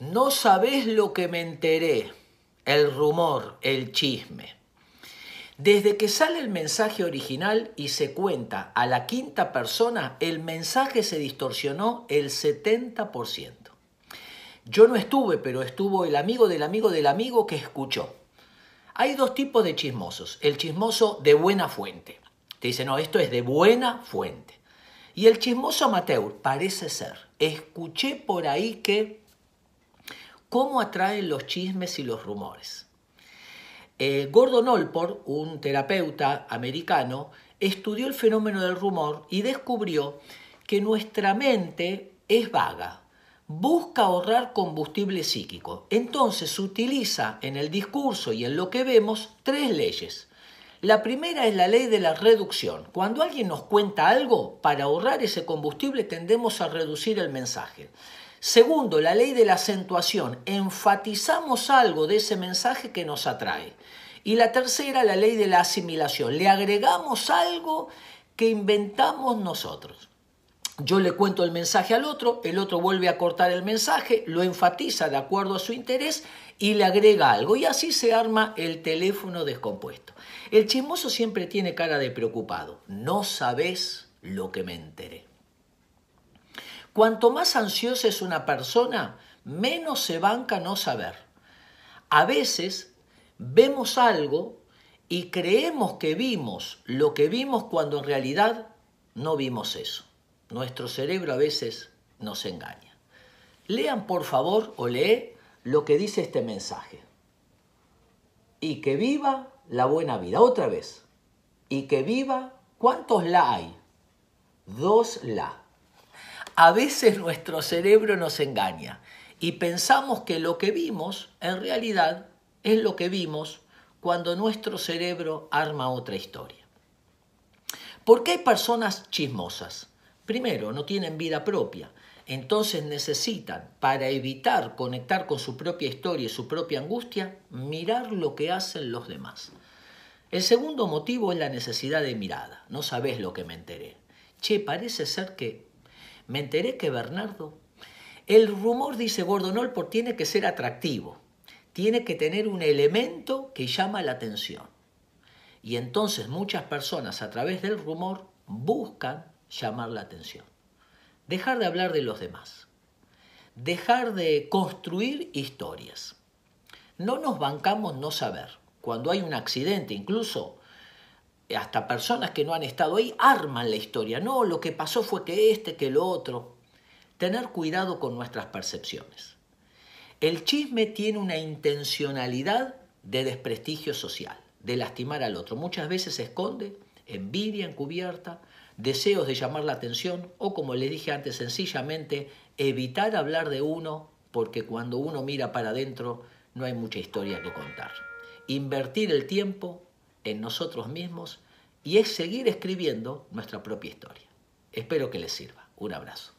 No sabés lo que me enteré, el rumor, el chisme. Desde que sale el mensaje original y se cuenta a la quinta persona, el mensaje se distorsionó el 70%. Yo no estuve, pero estuvo el amigo del amigo del amigo que escuchó. Hay dos tipos de chismosos. El chismoso de buena fuente. Te dice, no, esto es de buena fuente. Y el chismoso amateur parece ser. Escuché por ahí que cómo atraen los chismes y los rumores. Eh, Gordon Olport, un terapeuta americano, estudió el fenómeno del rumor y descubrió que nuestra mente es vaga, busca ahorrar combustible psíquico. Entonces utiliza en el discurso y en lo que vemos tres leyes. La primera es la ley de la reducción. Cuando alguien nos cuenta algo, para ahorrar ese combustible tendemos a reducir el mensaje. Segundo, la ley de la acentuación. Enfatizamos algo de ese mensaje que nos atrae. Y la tercera, la ley de la asimilación. Le agregamos algo que inventamos nosotros. Yo le cuento el mensaje al otro, el otro vuelve a cortar el mensaje, lo enfatiza de acuerdo a su interés y le agrega algo. Y así se arma el teléfono descompuesto. El chismoso siempre tiene cara de preocupado. No sabes lo que me enteré. Cuanto más ansiosa es una persona, menos se banca no saber. A veces vemos algo y creemos que vimos lo que vimos cuando en realidad no vimos eso. Nuestro cerebro a veces nos engaña. Lean por favor o lee lo que dice este mensaje. Y que viva la buena vida. Otra vez. Y que viva, ¿cuántos la hay? Dos la. A veces nuestro cerebro nos engaña y pensamos que lo que vimos en realidad es lo que vimos cuando nuestro cerebro arma otra historia. ¿Por qué hay personas chismosas? Primero, no tienen vida propia, entonces necesitan, para evitar conectar con su propia historia y su propia angustia, mirar lo que hacen los demás. El segundo motivo es la necesidad de mirada. No sabes lo que me enteré. Che, parece ser que me enteré que Bernardo, el rumor, dice Gordon por tiene que ser atractivo, tiene que tener un elemento que llama la atención. Y entonces muchas personas a través del rumor buscan llamar la atención. Dejar de hablar de los demás. Dejar de construir historias. No nos bancamos no saber. Cuando hay un accidente, incluso hasta personas que no han estado ahí arman la historia. No, lo que pasó fue que este, que lo otro. Tener cuidado con nuestras percepciones. El chisme tiene una intencionalidad de desprestigio social, de lastimar al otro. Muchas veces se esconde envidia encubierta, deseos de llamar la atención o, como le dije antes, sencillamente evitar hablar de uno porque cuando uno mira para adentro no hay mucha historia que contar. Invertir el tiempo en nosotros mismos y es seguir escribiendo nuestra propia historia. Espero que les sirva. Un abrazo.